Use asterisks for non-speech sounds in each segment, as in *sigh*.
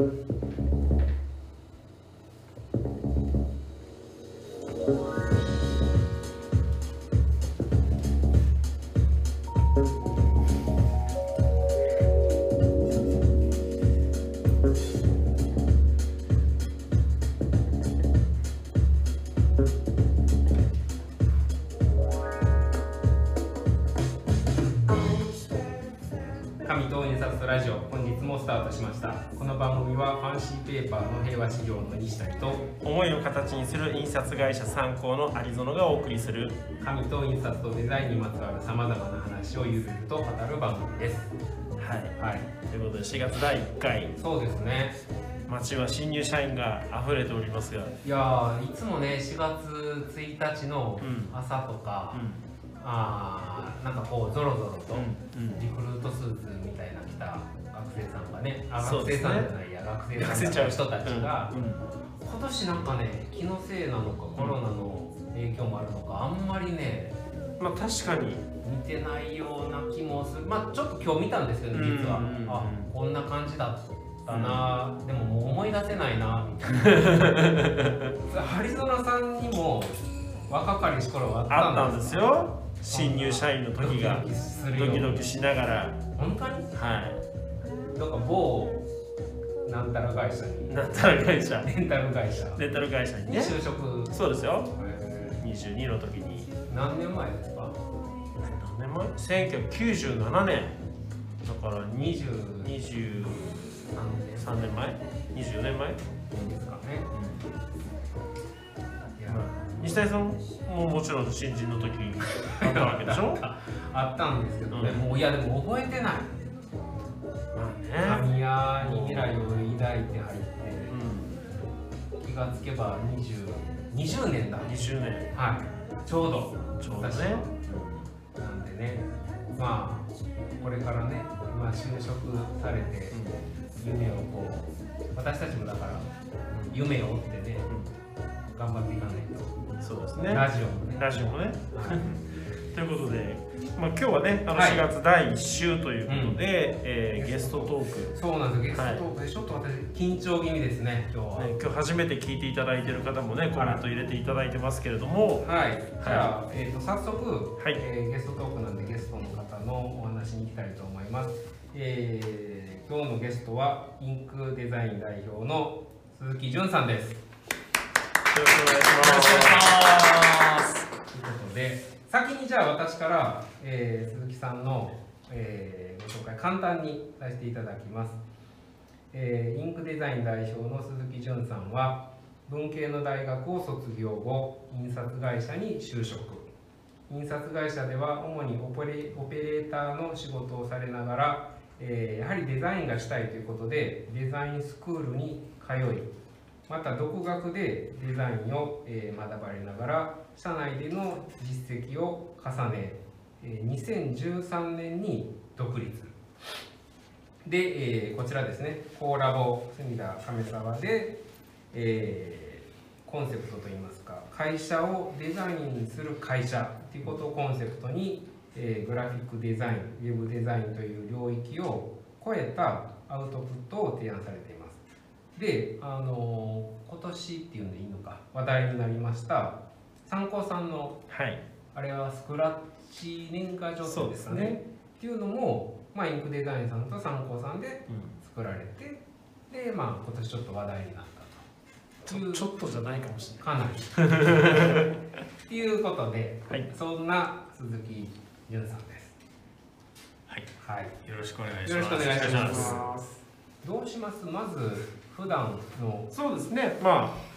紙と印刷とラジオ本日もスタートしました。組はファンシーペーパーの平和資料の西谷と思いを形にする印刷会社参考の有園がお送りする。紙と印刷とデザインにまつわるさまざまな話をゆるゆると語る番組です。はい。はい。ということで4月第1回。そうですね。街は新入社員が溢れておりますが。いやーいつもね4月1日の朝とか、あーなんかこうゾロゾロとリクルートスーツみたいな着た学生さんがねあ学生さんじゃないや学生痩さんせちゃう人たちが、今年なんかね気のせいなのかコロナの影響もあるのかあんまりねまあ確かに。見てないような気もする。まあちょっと今日見たんですけど実は、あこんな感じだったな、でももう思い出せないなみたいな。*laughs* ハリゾナさんにも若かりし頃はああったんですよ新入社員の時がドキドキしながら。本当に？はい。なんか某なんたら会社に。なんたら会社。レンタル会社。レンタル会社ににね就職、そうですよ。え22の時に。ー何年前ですか？何年前 ?1997 年。だから20 23 3年年前？24年前？ですかね。いや西谷さんももちろん新人の時あったわけでしょあったんですけどね、うん。もういやでも覚えてない。神谷に未来を抱いて入ってう気がつけば20 20年だ。ん20年。はい。ちょうど。ちょうどね。なんでね。まあこれからね今就職されて夢をこう私たちもだから夢を追ってね頑張っていかないうんそうですと、ね。ラジオもね。ラジオもね。はいということで、まあ、今日はねあのはい。4月第1週ということで、うん。えーゲストトーク。そうなんですよ。ゲストトークでちょっと私緊張気味ですね今日は、ね、今日初めて聞いていただいている方もねコメント入れていただいてますけれども。はい、じゃあ、えー、と早速、はい。えーゲストトークなんでゲストの方のお話に行きたいと思います、えー今日のゲストはインクデザイン代表の鈴木淳さんです。よろしくお願いします。ということで先にじゃあ私から、えー鈴木さんの、えーご紹介簡単にさせていただきます、えーインクデザイン代表の鈴木淳さんは文系の大学を卒業後印刷会社に就職。印刷会社では主にオペレオペレーターの仕事をされながら、えーやはりデザインがしたいということでデザインスクールに通いまた独学でデザインを、え学ばれながら社内での実績を重ね、2013年に独立。で、えーこちらですねコーラボ隅田亀沢で、えーコンセプトといいますか会社をデザインする会社ということをコンセプトに、えーグラフィックデザインウェブデザインという領域を超えたアウトプットを提案されています。で、あの今年っていうんでいいのか話題になりました参考さんのはい。あれはスクラッチ年賀状そうですね。ですかね。っていうのも、まあ、インクデザインさんと参考さんで作られてで、まあ、今年ちょっと話題になったと。いうちょっとじゃないかもしれかなり。*laughs* っていうことで、はい。そんな鈴木淳さんです。はい。はい。ないよろしくお願いします。よろしくお願いします。どうします？まず普段の。そうですね。まあ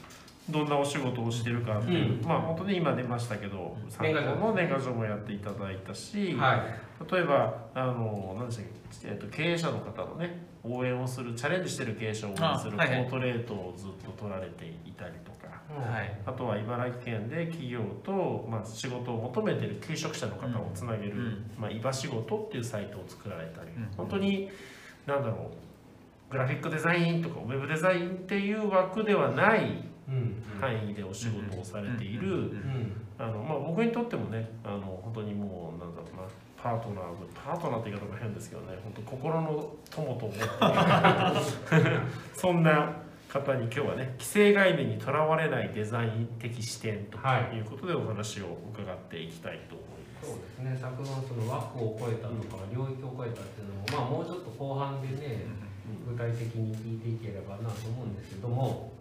どんなお仕事をしてるかっていう、うん。まあ本当に今出ましたけど参考の年賀状もやっていただいたし、はい。例えばあの何でしたっけ、えっと経営者の方のね応援をするチャレンジしてる経営者を応援するコあはいはい。ートレートをずっと取られていたりとか、はい。あとは茨城県で企業と、まあ、仕事を求めてる求職者の方をつなげる、うん。まあ、いば仕事っていうサイトを作られたり、うん。本当に何だろうグラフィックデザインとかウェブデザインっていう枠ではないうん範囲でお仕事をされている、あのまあ、僕にとってもねあの本当にもうなん。だろうなパートナーパートナーって言い方も変ですけどね本当心の友と思ってそん。な方に今日はね既成概念にとらわれないデザイン的視点ということでお話を伺っていきたいと思います。そうですね昨年その枠を超えたとか領域を超えたっていうのも、まあ、もうちょっと後半でね具体的に聞いていければなと思うん。ですけども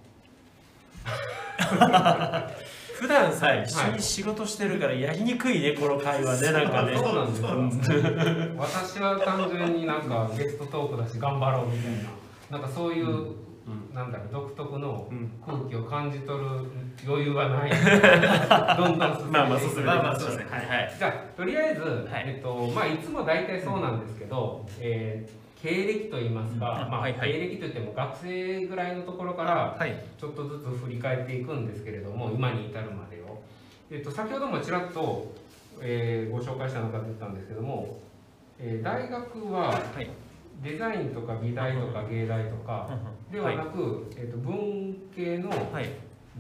*laughs* 普段さ一緒に仕事してるからやりにくいねこの会話ねなんかね。そうなんですよ。私は単純になんかゲストトークだし頑張ろうみたいななんかそういう、うん。なんだろう独特のうん。空気を感じ取る余裕はない。*laughs* どんどん進めていく。まあまあ。はいはい。じゃあとりあえず、い。えっとまあ、いつも大体そうなんですけど、えー経歴といいますか、うん。まあ経歴といっても学生ぐらいのところからはい。ちょっとずつ振り返っていくんですけれども今に至るまでを、えっと、先ほどもちらっと、えーご紹介したのかと言ったんですけども、えー大学ははい。デザインとか美大とか芸大とかではなく、えっと、文系のはい。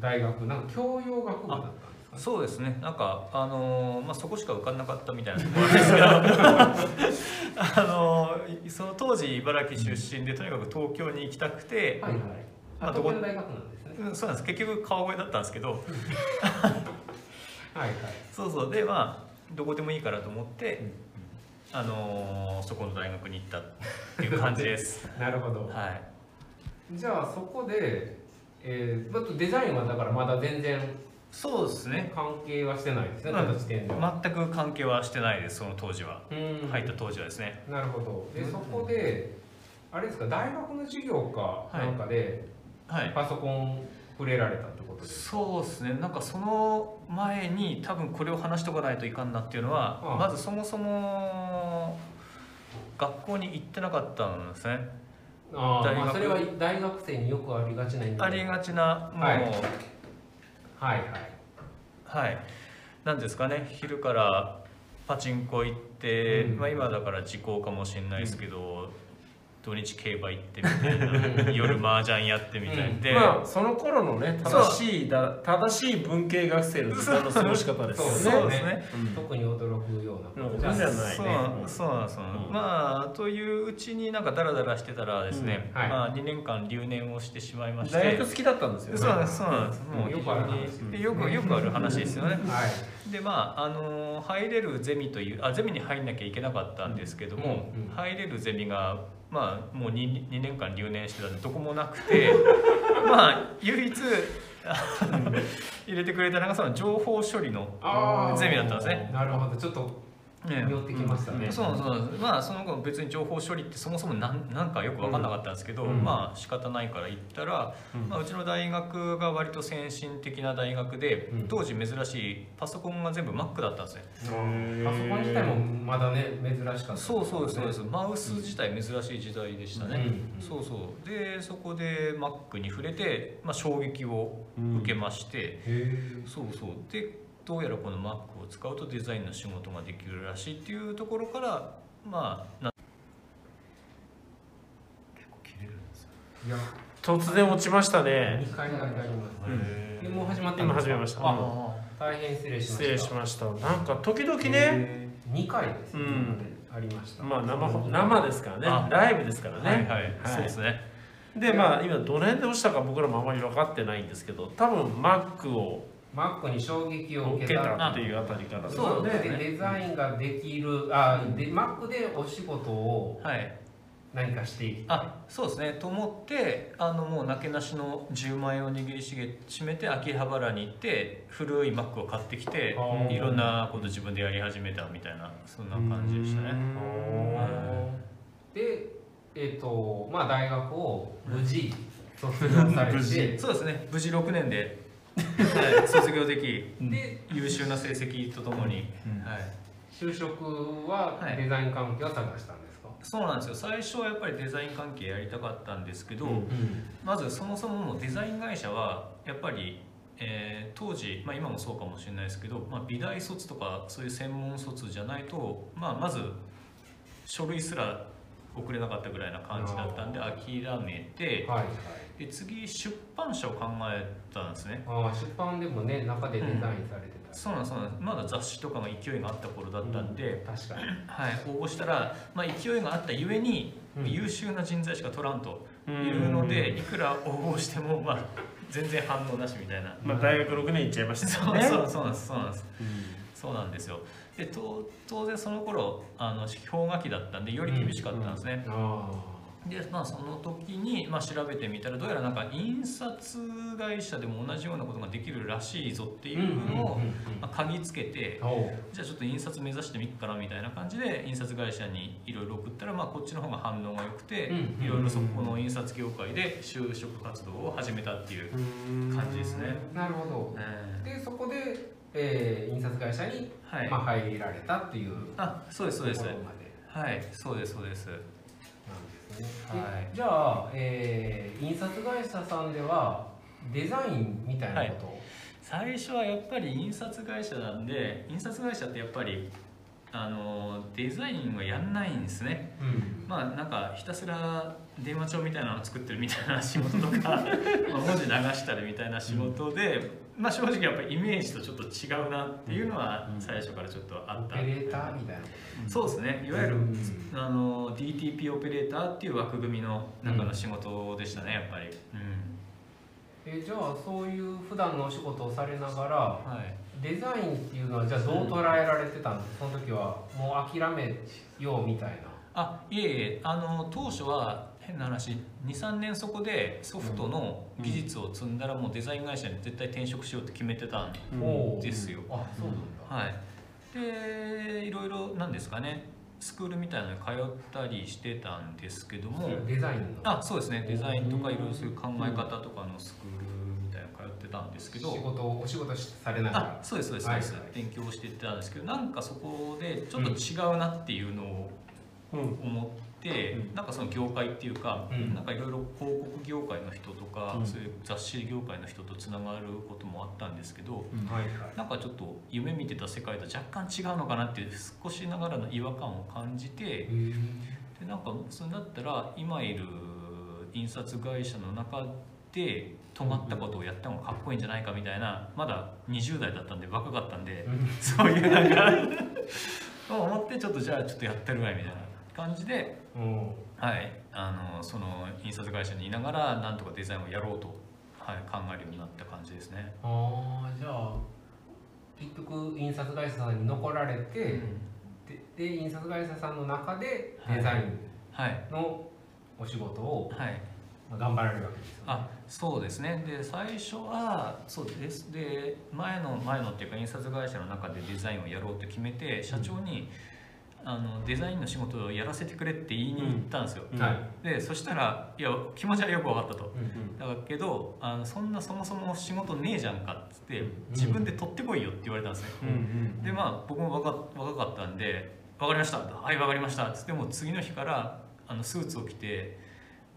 大学なんか教養学部だったんですそうですね。なんかあのーまあそこしか受かんなかったみたいなところなんですけど、*laughs* あのーその当時茨城出身でとにかく東京に行きたくて、はいはい。まあどこ大学なんですね。うんそうなんです。結局川越だったんですけど、*laughs* はいはい。そうそう。でまあどこでもいいからと思って、あのーそこの大学に行ったっていう感じです。*laughs* なるほど。はい。じゃあそこで、えー、デザインはだからまだ全然そうですね。関係はしてないですね、うん。全く関係はしてないです。その当時は。うん入った当時はですね。なるほど。で、うんそこで、あれですか、大学の授業かはいなんかで、はい。パソコン触れられたってことですか？そうですねなんかその前に多分これを話しとかないといかんなっていうのは、うんまずそもそも学校に行ってなかったんですねあまあ、それは大学生によくありがちなありがちなもうはいはい、はい。はい。なんですかね。昼からパチンコ行って、うん。まあ、今だから時効かもしれないですけど、土日競馬行ってみたいな。夜麻雀やってみたい。うん。で、まあその頃のね正しいだ正しい文系学生の時間の過ごし方ですよね。そう。ですね。うん。特に驚くようなうんじゃあじゃないそう。ねそうなんですよ、うん。まあといううちになんかダラダラしてたらですね、うん。はい。まあ2年間留年をしてしまいまして。大学好きだったんですよね。そうなんです。そうなんです。もうよくある話よくある話ですよね。はい。でまああの入れるゼミというあゼミに入んなきゃいけなかったんですけども、うんうん入れるゼミがまあもう 2, 2年間留年してたんでどこもなくて *laughs* まあ唯一入れてくれたのがその情報処理の。ゼミだったんですね。なるほど。ちょっとね寄ってきましたね。そうそう。なんですまあその後別に情報処理ってそもそもなんなんかよく分かんなかったんですけど、うん。まあ仕方ないから行ったら、うん。まあ、うちの大学が割と先進的な大学で、うん。当時珍しいパソコンが全部 Mac だったんですね。あパソコン自体もまだね珍しかった、そうそうですそうです。マウス自体珍しい時代でしたね、うん。そうそう。でそこで Mac に触れて、まあ、衝撃を受けまして、へえそうそう。でどうやらこの Mac を使うとデザインの仕事ができるらしいっていうところからまあな結構切れるんですよ。いや突然落ちましたね。2回だけあります、もう始まってる今始めました。あうん大変失礼しました。失礼しました。なんか時々ね、ね2回ですね、うん。ありました。まあ生生ですからね。あ、ライブですからね。はいはい、そうですね。でまあ今どの辺で落ちたか僕らもあまり分かってないんですけど、多分 Mac をマックに衝撃を受受けけたたっていうあたりからそうね。でデザインができるあでマックでお仕事をはい。何かしていきあそうですね。と思ってあのもうなけなしの10万円を握りしげしめて秋葉原に行って古い Mac を買ってきていろんなこと自分でやり始めたみたいなそんな感じでしたね。でえっ、とまあ大学を無事卒業されて。そうですね。無事6年で、はい、卒業できで優秀な成績とともに、うん。はい、就職ははい。デザイン関係を探したんですか、そうなんですよ。最初はやっぱりデザイン関係やりたかったんですけど、うん。まずそもそもデザイン会社はやっぱり、えー当時、まあ、今もそうかもしれないですけど、まあ、美大卒とかそういう専門卒じゃないと、まあ、まず書類すら送れなかったぐらいな感じだったんで諦めてはいはいで次出版社を考えたんですね。ああ出版でもね中でデザインされてた。そうなんですそうなんです。まだ雑誌とかの勢いがあった頃だったんで、確かに。はい、応募したら、まあ、勢いがあったゆえに、うん。優秀な人材しか取らんとうん。いうので、いくら応募しても、まあ、全然反応なしみたいな。まあ大学6年行っちゃいましたそうねそうそうなんですそうなんです。うん。そうなんですよ。でと当然その頃あの氷河期だったんでより厳しかったんですね、あでまあその時に、まあ、調べてみたらどうやらなんか印刷会社でも同じようなことができるらしいぞってーいうのを、嗅ぎつけてじゃあちょっと印刷目指してみっかなみたいな感じで印刷会社にいろいろ送ったら、まあ、こっちの方が反応が良くてうんいろいろそこの印刷業界で就職活動を始めたっていう、感じですね。なるほど。えでそこで、えー印刷会社に、ーはい、まあ、入られたっていうあそうですそうです。はいそうですそうです。なんですね、はい。でじゃあ、えー印刷会社さんではデザインみたいなことを、最初はやっぱり印刷会社なんで印刷会社ってやっぱりあのデザインはやんないんですね。うん。まあなんかひたすら電話帳みたいなの作ってるみたいな仕事とか *laughs* まあ文字流したりみたいな仕事で、まあ正直やっぱりイメージとちょっと違うなっていうのはうん。最初からちょっとあった、オペレーターみたいな。そうですね。いわゆる、うん。あの DTP オペレーターっていう枠組みの中の仕事でしたねやっぱり、うん。えじゃあそういう普段のお仕事をされながらはい。デザインっていうのはじゃあどう捉えられてたんですか、その時はもう諦めようみたいな。あいえいえ。あの当初は変な話23年そこでソフトの技術を積んだらもうデザイン会社に絶対転職しようって決めてたんですよ。あそうなんだ、はい。でいろいろなんですかね。スクールみたいなのに通ったりしてたんですけども。デザインの。あそうですね。デザインとかいろいろそういう考え方とかのスクールみたいなの通ってたんですけど。仕事をお仕事しされながあらそうですそうですそうです、はいはい勉強してたんですけどなんかそこでちょっと違うなっていうのをうん。思って、うんなんかその業界っていうか、うん。なんかいろいろ広告業界の人とか、うん。そういう雑誌業界の人とつながることもあったんですけどはいはい。なんかちょっと夢見てた世界と若干違うのかなっていう少しながらの違和感を感じてでなんかそれだったら今いる印刷会社の中で止まったことをやった方がかっこいいんじゃないかみたいなまだ20代だったんで若かったんで。そういうなんか *laughs* 思ってちょっとじゃあちょっとやってるわいみたいな感じで、うんはい、あのその印刷会社にいながらなんとかデザインをやろうと、はい、考えるようになった感じですね。ああじゃあ結局印刷会社さんに残られて、でで印刷会社さんの中でデザインはい、のお仕事をはい、まあ頑張られるわけですよね。あそうですね。で最初はそうです。で前の前のっていうか印刷会社の中でデザインをやろうと決めて社長に、あのデザインの仕事をやらせてくれって言いに行ったんですよ、うん。はい。でそしたらいや気持ちはよく分かったと。うん。だけどあのそんなそもそも仕事ねえじゃんかっつってうん。自分で取ってこいよって言われたんですね、うん。うん。でまあ僕も若若かったんで「分かりました」はい分かりました」っつってもう次の日からあのスーツを着て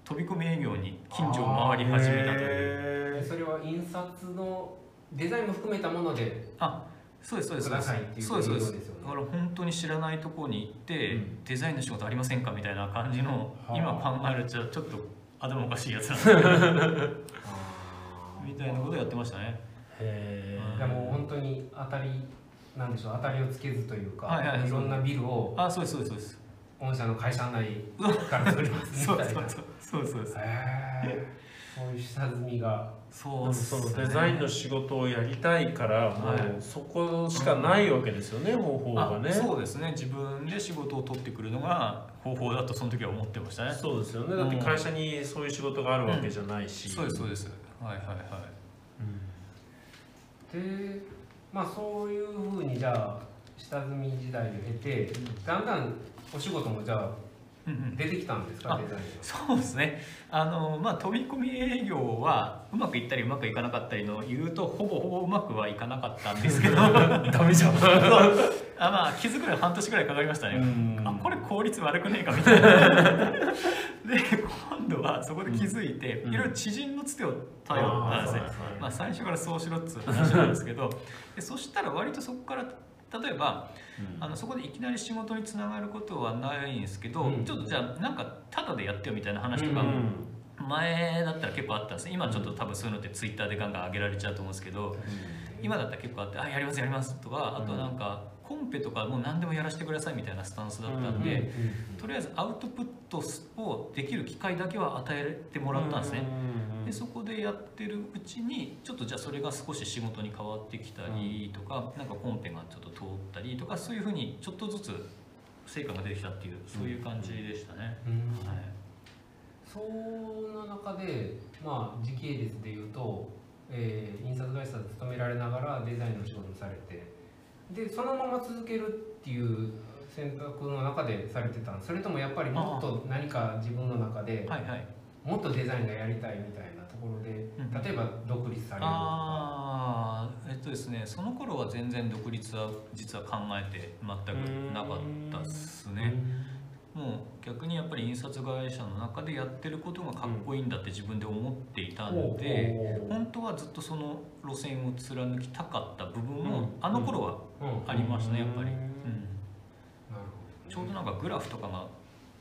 飛び込み営業に近所を回り始めたという。それは印刷のデザインも含めたもので？あそうですそうです。そうですね。だから本当に知らないところに行って、うん。デザインの仕事ありませんかみたいな感じのはあ。今考えるとちょっと頭おかしいやつなんです。け *laughs* どみたいなことやってましたね。へいやもう本当に当たりなんでしょう当たりをつけずというか、はいはいはい。ろんなビルをあそうですそうですそうです。御社の会社内から作りますそうみたいな。*laughs* そうそうそうそうです。へえそういう下積みが。そうっすねそのデザインの仕事をやりたいからもはい。うそこしかないわけですよね、方法がね。あそうですね。自分で仕事を取ってくるのが方法だとその時は思ってましたね。そうですよね。だって会社にそういう仕事があるわけじゃないし、そうですそうです。はいはいはい。でまあそういうふうにじゃあ下積み時代を経てだん。だんお仕事もじゃあうんうん出てきたんですかあデザインそうですね。あのまあ飛び込み営業はうまくいったりうまくいかなかったりの言うとほぼほぼうまくはいかなかったんですけど。*laughs* ダメじゃん。あまあ気づくのに半年ぐらいかかりましたね、うん。あこれ効率悪くねえかみたいな。*laughs* で今度はそこで気づいて、うん。いろいろ知人のつてを頼ったんですね、まあ、最初からそうしろっつう話なんですけど。でそしたら割とそこから例えばあのそこでいきなり仕事につながることはないんですけど、うん。ちょっとじゃあなんかタダでやってよみたいな話とか、うん。前だったら結構あったんです。ね今ちょっと多分そういうのってツイッターでガンガン上げられちゃうと思うんですけど今だったら結構あって「あやりますやります」とかあとなんか、コンペとかもう何でもやらせてくださいみたいなスタンスだったんで、うんとりあえずアウトプットをできる機会だけは与えてもらったんですね。でそこでやってるうちにちょっとじゃあそれが少し仕事に変わってきたりとか、なんかコンペがちょっと通ったりとかそういうふうにちょっとずつ成果が出てきたっていうそういう感じでしたね。うんはい。その中で、まあ、時系列でいうと、えー印刷会社で勤められながらデザインの仕事をされてでそのまま続けるっていう選択の中でされてたんそれともやっぱりもっと何か自分の中ではいはい。もっとデザインがやりたいみたいなところでうん例えば独立されるとか。ああえっとですねその頃は全然独立は実は考えて全くなかったっすね。もう逆にやっぱり印刷会社の中でやってることがかっこいいんだって自分で思っていたので本当はずっとその路線を貫きたかった部分うん。もあの頃はうんありましたねやっぱり、うん。うん、なるほどね。ちょうどなんかグラフとかが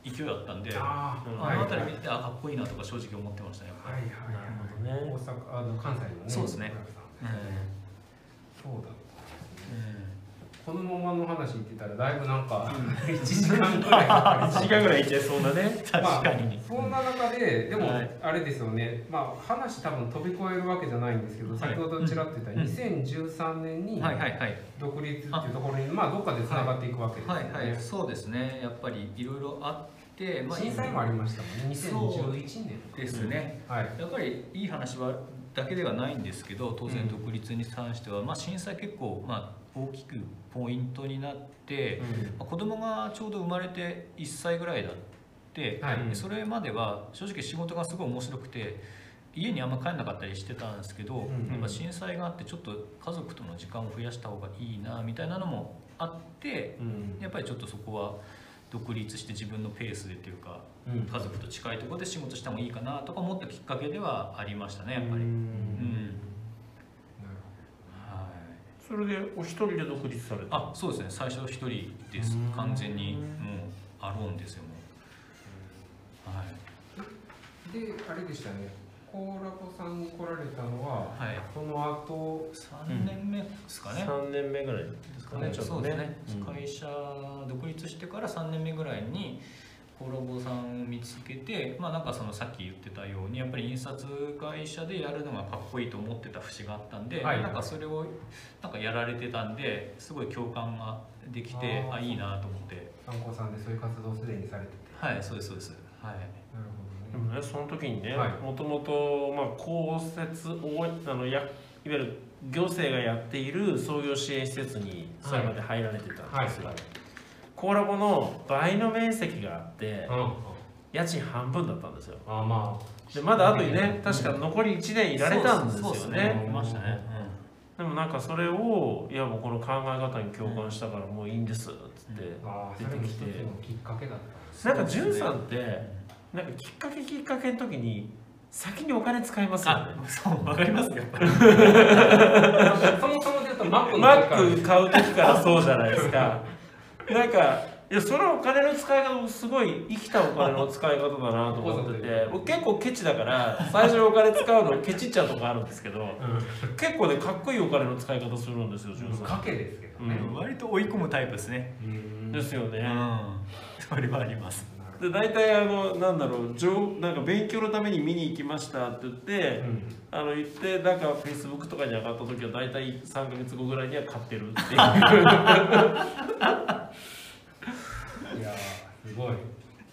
勢いだったんであの辺り見てあかっこいいなとか正直思ってましたねやっぱり、はいはいはい。なるほどね。大阪あの関西のねそうですね。村木さん。そうだうんこのままの話言ってたらだいぶなんか1時間ぐらいかかり1時間ぐらいいけそうなね。確かに、まあ、そんな中ででもはい。あれですよね、まあ、話多分飛び越えるわけじゃないんですけど、はい。先ほどちらっと言ったうん。2013年に独立っていうところに、まあ、どっかでつながっていくわけですよね、はいはいそうですね。やっぱりいろいろあって、まあ、震災もありましたもんね。2011年。ですね、はい。やっぱりいい話はだけではないんですけど当然独立に関しては、まあ、震災結構、まあ、大きくポイントになって、まあ子供がちょうど生まれて1歳ぐらいだって、はい。でそれまでは正直仕事がすごい面白くて家にあんま帰んなかったりしてたんですけど、んうん。やっぱ震災があってちょっと家族との時間を増やした方がいいなみたいなのもあってうん。やっぱりちょっとそこは独立して自分のペースでっていうかうん。家族と近いところで仕事した方がいいかなとか思ったきっかけではありましたねやっぱり。ううんそれでお一人で独立された。あそうですね。最初一人です。うん。完全にもうアローンですよもう。はい。であれでしたね。コーラボさんに来られたのははい。その後3年目ですかね、3年目ぐらいですかねちょっとそうですね、うん。会社独立してから3年目ぐらいにコラボさんを見つけてまあなんかそのさっき言ってたようにやっぱり印刷会社でやるのがかっこいいと思ってた節があったんで、はい。なんかそれをなんかやられてたんですごい共感ができてあいいなと思って。参考さんでそういう活動をすでにされてて。はいそうですそうです。はい。なるでもねその時にねはい。もともとまあ公設応援あのやいわゆる行政がやっている創業支援施設にそれまで入られてたんですよ、はいコーラボの倍の面積があってほどね家賃半分だったんですよ。うんあまあ。でまだあとにね確か残り1年いられたんですよね。でもなんかそれをいやもうこの考え方に共感したからもういいんですっつって、ああそれも一つのきっかけだった。なんかじゅんさんってなんかきっかけきっかけの時に先にお金使いますよね。あそう。わかりますよ。*laughs* そもそもで言うとマック買う時からそうじゃないですかなんかいやそのお金の使い方もすごい生きたお金の使い方だなと思ってて僕結構ケチだから最初にお金使うのケチっちゃうとこあるんですけど結構ねかっこいいお金の使い方するんですよじゅんさん。賭けですけどね。うん。割と追い込むタイプですね。うん。ですよね、うん。それはありますで大体あのなんだろう上なんか勉強のために見に行きましたって言って、うん。あの言ってなんかフェイスブックとかに上がった時は大体3か月後ぐらいには買ってるっていう。*laughs* いやーすごい。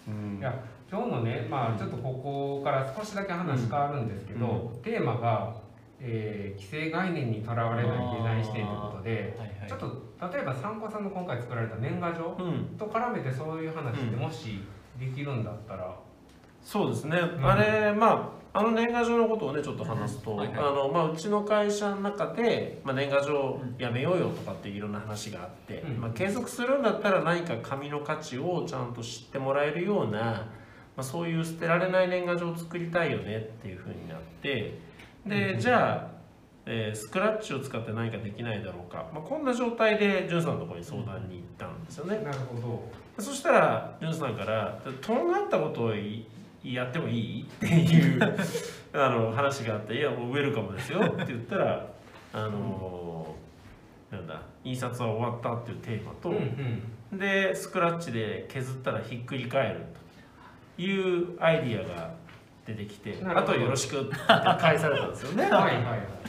うん。いや今日のねまあちょっとここから少しだけ話変わるんですけど、テーマが、えー既成概念にとらわれないデザイン視点ということではいはい。ちょっと例えば参考さんの今回作られた年賀状うん。と絡めてそういう話ってうん。もしできるんだったら、そうですね、ん。あれまああの年賀状のことをねちょっと話すと、うん。はいはい。あのまあ、うちの会社の中で、まあ、年賀状やめようよとかっていろんな話があって、うん。まあ、継続するんだったら何か紙の価値をちゃんと知ってもらえるような、まあ、そういう捨てられない年賀状を作りたいよねっていうふうになってで、うん。じゃあえースクラッチを使って何かできないだろうか、まあ、こんな状態でじゅんさんのところに相談に行ったんですよね、なるほど。そしたらジュンさんから「とんがったことをいやってもいい?」っていう *laughs* あの話があって「いやもうウェルカムですよ」って言ったらあのなんだ印刷は終わったっていうテーマと、うんうん。でスクラッチで削ったらひっくり返るというアイディアが出てきてあとよろしくって返されたんですよね。*laughs* はいはいはい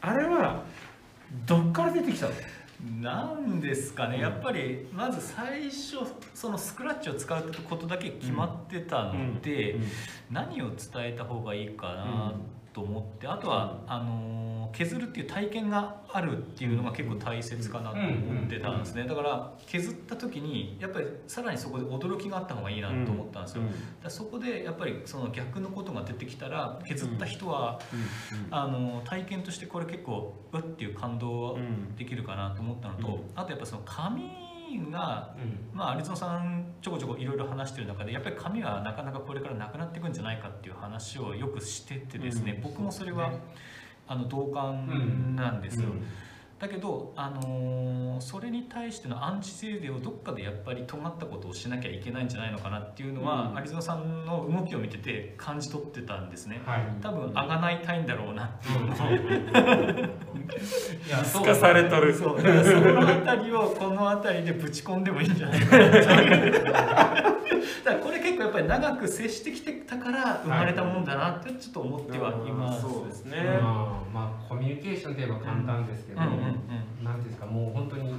あれはどっから出てきたの？なんですかね、やっぱりまず最初そのスクラッチを使うことだけ決まってたので、何を伝えた方がいいかなと思って、あとは、あのー削るっていう体験があるっていうのが結構大切かなと思ってたんですね。だから削った時にやっぱりさらにそこで驚きがあった方がいいなと思ったんですよ、だそこでやっぱりその逆のことが出てきたら削った人は、あの体験としてこれ結構うっっていう感動できるかなと思ったのと、うん。あとやっぱその紙がうん。まあ、有園さんちょこちょこいろいろ話してる中でやっぱり紙はなかなかこれからなくなっていくんじゃないかっていう話をよくしててですね、うん。僕もそれは、あの同感なんですよ、うんだけど、あのーそれに対してのアンチテーゼをどっかでやっぱり尖ったことをしなきゃいけないんじゃないのかなっていうのは、うん。有園さんの動きを見てて感じ取ってたんですね。はい。多分あがないたいんだろうなっていうのを。*laughs* 透かされとる。そう。その辺りをこの辺りでぶち込んでもいいんじゃないかなって。だからこれ結構やっぱり長く接してきてたから生まれたもんだなってちょっと思ってはいます。そうですね、まあまあコミュニケーションといえば簡単ですけど、うんうんなんていうんですかもう本当に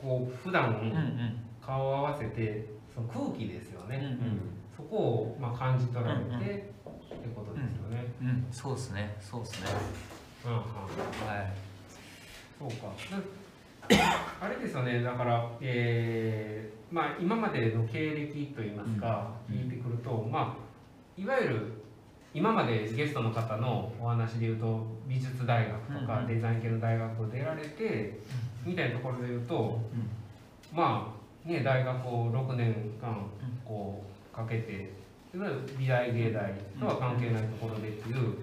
こう普段うんうん。うん顔を合わせてその空気ですよね、うんうん。そこをまあ感じ取られて、ってことですよね。うんそうですね。そうですね。うんうん。はい。そうか。な *coughs* あれですよね、だから、えーまあ、今までの経歴といいますか、うん。聞いてくると、まあ、いわゆる今までゲストの方のお話で言うと、美術大学とかうんデザイン系の大学を出られて、みたいなところで言うと、まあ、ね、大学を6年間こうかけて、美大芸大とは関係ないところでっていう、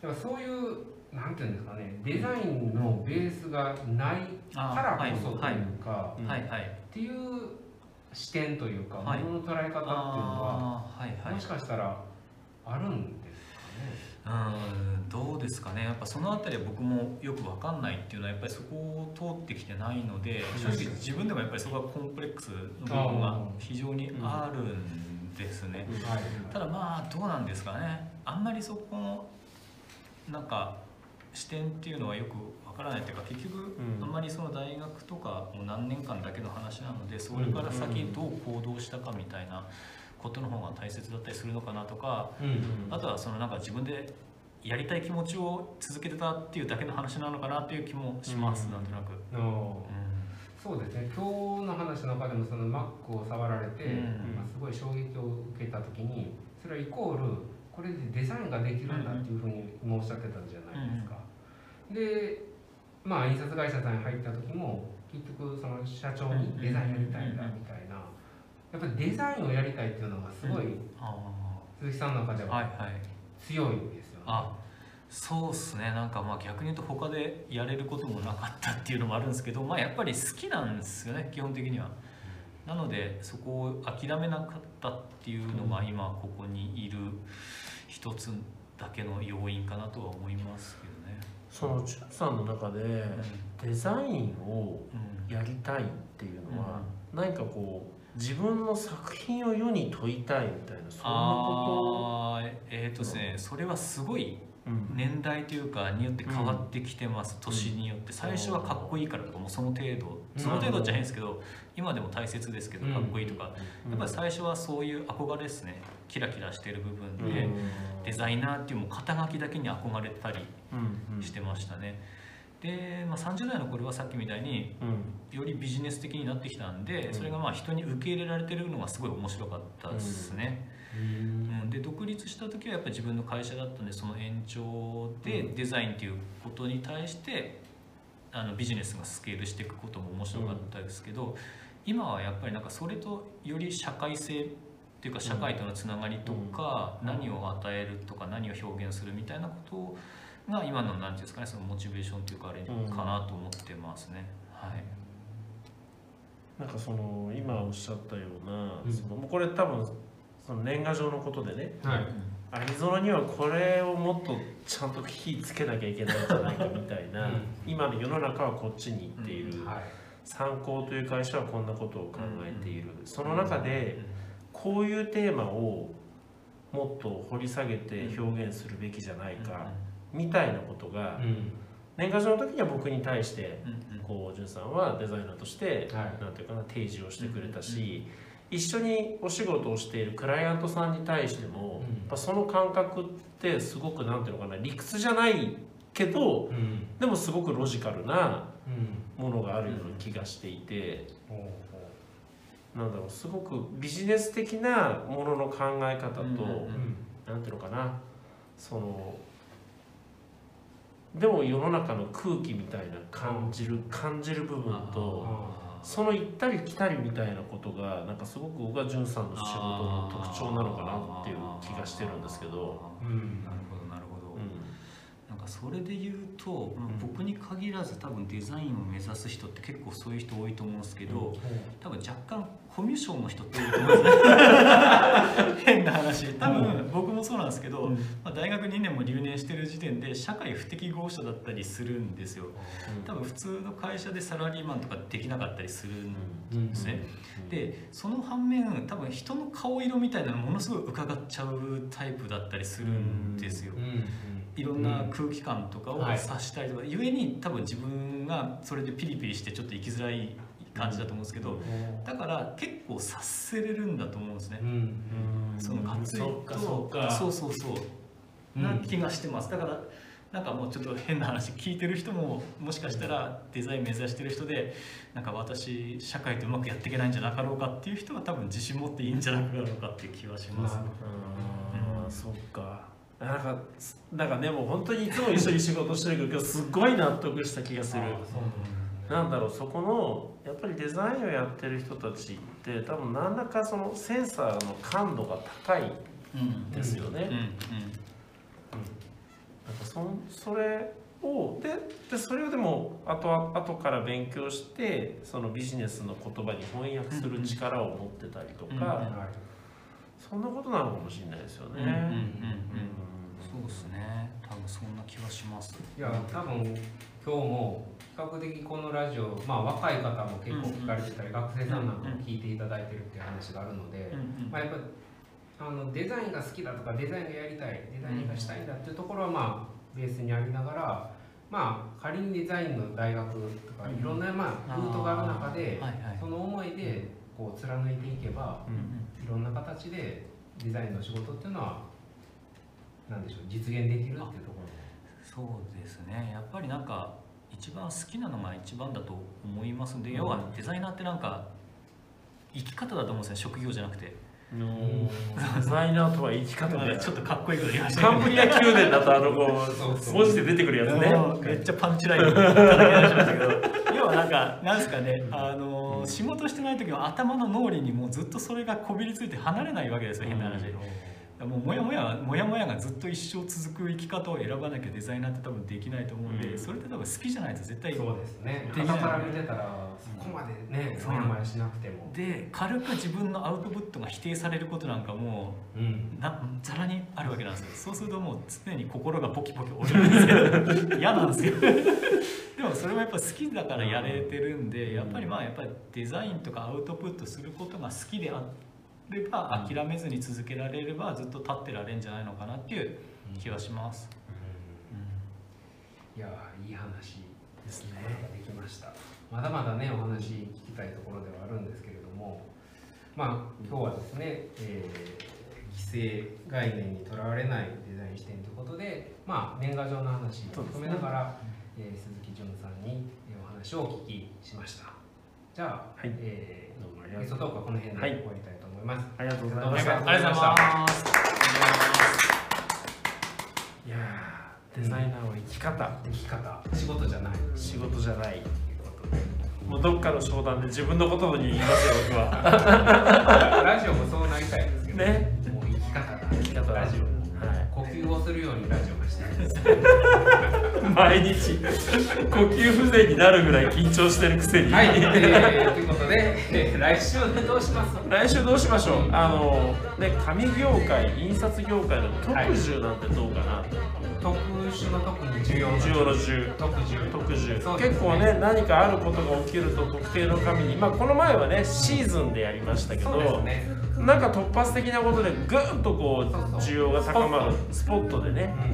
だからそういう、なんていうんですかね、デザインのベースがないからこそというか、っていう視点というか、はい。ものの捉え方っていうのは、もしかしたらあるん。うんどうですかね。やっぱそのあたりは僕もよく分かんないっていうのはやっぱりそこを通ってきてないので正直自分でもやっぱりそこはコンプレックスの部分が非常にあるんですね。はい、ただまあどうなんですかね。あんまりそこのなんか視点っていうのはよくわからないっていうか結局うん。あんまりその大学とかもう何年間だけの話なのでそれから先どう行動したかみたいなことの方が大切だったりするのかなとかうんあとはそのなんか自分でやりたい気持ちを続けてたっていうだけの話なのかなっていう気もします、うんなんとなく。のうそうですね。今日の話の中でもその Mac を触られて、うん。まあ、すごい衝撃を受けた時にそれはイコールこれでデザインができるんだっていうふうに今おっしゃってたんじゃないですか。でまあ印刷会社さんに入った時も結局その社長にデザインやりたいんだみたいなやっぱりデザインをやりたいっていうのがすごいあ鈴木さんの中でーははいはい。強いですよね。あそうっすね。なんかまあ逆に言うと他でやれることもなかったっていうのもあるんですけどまあやっぱり好きなんですよね基本的には。なのでそこを諦めなかったっていうのが今ここにいる一つだけの要因かなとは思いますけどね。そのチュンさんの中でデザインをうん。やりたいっていうのは、何かこう自分の作品を世に問いたいみたいなそんなこあーえっ、とですねそれはすごいと、うん。年代というかによって変わってきてます、年によって。最初はかっこいいからとかもうその程度その程度じゃないんですけど今でも大切ですけどかっこいいとか、やっぱり最初はそういう憧れですね。キラキラしてる部分で、デザイナーっていうもう肩書きだけに憧れたりうん。うん。してましたね、で、まあ、30代の頃はさっきみたいにうん。よりビジネス的になってきたんで、うん。それがまあ人に受け入れられてるのがすごい面白かったですね、うん、で独立した時はやっぱり自分の会社だったんでその延長でうん。デザインっていうことに対してあのビジネスがスケールしていくことも面白かったですけど、今はやっぱりなんかそれとより社会性っていうか社会とのつながりとか、うん。何を与えるとか何を表現するみたいなことが今の何ていうんですかねそのモチベーションというかあれかなと思ってますね。はい。なんかその今おっしゃったような、うん。そのもうこれ多分その年賀状のことでねはい。アリゾナにはこれをもっとちゃんと火つけなきゃいけないんじゃないかみたいな、うん。今の世の中はこっちに行っている、はい。参考という会社はこんなことを考えている、その中でこういうテーマをもっと掘り下げて表現するべきじゃないか、みたいなことがうん。年賀状の時には僕に対してこう潤さんはデザイナーとしてはい。なんていうかな提示をしてくれたし、一緒にお仕事をしているクライアントさんに対しても、うん。やその感覚ってすごくなんていうのかな理屈じゃないけどうん。でもすごくロジカルなうん。ものがあるような気がしていて、なんだろうすごくビジネス的なものの考え方と、うんうんううん。なんていうのかなそのでも世の中の空気みたいな感じる、感じる部分とあその行ったり来たりみたいなことがなんかすごく小川淳さんの仕事の特徴なのかなっていう気がしてるんですけど、うん。なるほどなるほど、うなんかそれで言うと、まあうん。僕に限らず多分デザインを目指す人って結構そういう人多いと思うんですけど、うん。多分若干コミュ障の人って多いと思うんですね。*laughs* 変な話。多分僕もそうなんですけど、ん。まあ、大学2年も留年してる時点で社会不適合者だったりするんですよ。多分普通の会社でサラリーマンとかできなかったりするんですね、でその反面多分人の顔色みたいなのものすごい伺っちゃうタイプだったりするんですよ、うん。うん。いろんな空気感とかをはい。察したりとか、ゆえに多分自分がそれでピリピリしてちょっと生きづらい感じだと思うんですけど、だから結構察せれるんだと思うんですね。う。ん。うん。そのがっつりとそっかそっか。そうそうそう、うんな気がしてます。だからなんかもうちょっと変な話聞いてる人ももしかしたらデザイン目指してる人でなんか私社会とうまくやっていけないんじゃなかろうかっていう人は多分自信持っていいんじゃなかろうかっていう気はします。なるあーそっか。なんかなんかねもう本当にいつも一緒に仕事してるけど今日すごい納得した気がする。あそうなんだろうそこのやっぱりデザインをやってる人たちって多分何らかそのセンサーの感度が高いうんですよね、うんうんなんかそんそれをででそれをでも後々後から勉強してそのビジネスの言葉に翻訳する力を持ってたりとか、そんなことなのかもしれないですよね。うんうん。うん。そうですね。多分そんな気はします。いや多分今日も比較的このラジオまあ若い方も結構聞かれてたり、学生さんなんかも聞いていただいてるっていう話があるので、うんうんまあ、やっぱりあのデザインが好きだとかデザインがやりたいデザインがしたいんだっていうところはまあベースにありながらまあ仮にデザインの大学とかうんいろんなまあルートがある中ではいはい。その思いでこう貫いていけばうんいろんな形でデザインの仕事っていうのはなんでしょう実現できるっていうとこそうですね。やっぱりなんか一番好きなのが一番だと思います。んで、要はデザイナーってなんか生き方だと思うんですね。職業じゃなくて。デザイナーとは生き方でちょっとかっこいいこと言いましたカンブリア宮殿だとあのこそう。文字で出てくるやつね。めっちゃパンチライン叩き出しましたけど要はなんかなんですかね。あの仕事してない時は頭の脳裏にもうずっとそれがこびりついて離れないわけですよ変な話、もうモヤモヤモヤモヤがずっと一生続く生き方を選ばなきゃデザイナーって多分できないと思うんで、うん。それって多分好きじゃないと絶対そうですね。できない。傍から見てたらそこまでねそうモヤモヤしなくても。で軽く自分のアウトプットが否定されることなんかもうん。うなざらにあるわけなんですよ。そうするともう常に心がポキポキ折れるんですけど *laughs* 嫌なんですよ。*laughs* でもそれもやっぱ好きだからやれてるんでやっぱりまあやっぱりデザインとかアウトプットすることが好きであれば諦めずに続けられればずっと立ってられるんじゃないのかなっていう気はします、いやーいい話ですね。できました。まだまだねお話聞きたいところではあるんですけれどもまあ今日はですね、えー既成概念にとらわれないデザイン視点ということでまあ年賀状の話を含めながら、えー鈴木淳さんにえーお話をお聞きしました。じゃあ、はい。えどうもありー、がとう。ゲストトークはこの辺で終わりたいと思います、ありがとうございありました。がとうございます。いやーデザイナーは生き方、生き方。仕事じゃない。仕事じゃない。もうどっかの商談で自分のことに言いますよ僕は。*laughs* ラジオもそうなりたいですけどね。もう生き方だ。生き方ラジオはい。呼吸をするようにラジオがしたいです毎日呼吸不全になるぐらい緊張してるくせに、はい、えー、ということで、えー、来週でどうします？来週どうしましょう。あのね紙業界印刷業界の特需なんてどうかな、特殊の特に重要重要の重特需特需、ね。結構ね何かあることが起きると特定の紙に。まあこの前はねシーズンでやりましたけどなんか突発的なことでぐっとこう需要が高まる。スポットでね、うん、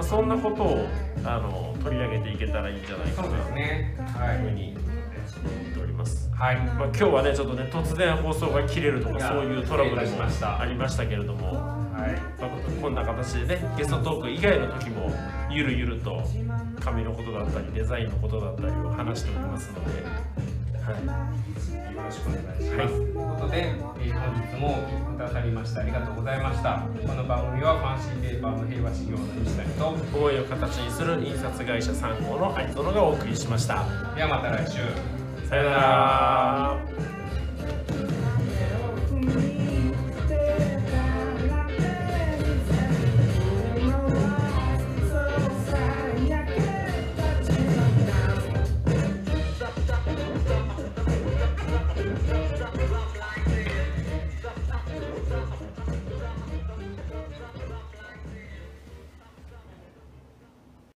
まあ、そんなことをあの取り上げていけたらいいんじゃないかな。とい。うふういに思っております。はい。まあ、今日はねちょっとね突然放送が切れるとかそういうトラブルもたしましたありましたけれども、はい。まあ、こんな形でねゲストトーク以外の時もゆるゆると紙のことだったりデザインのことだったりを話しておりますので、はい、よろしくお願いします。はいということで、えー本日もお聞きくださりましてありがとうございました。この番組はファンシーペーパーの平和事業の西谷と、思いを形にする印刷会社3号の有園がお送りしました。ではまた来週。さよなら。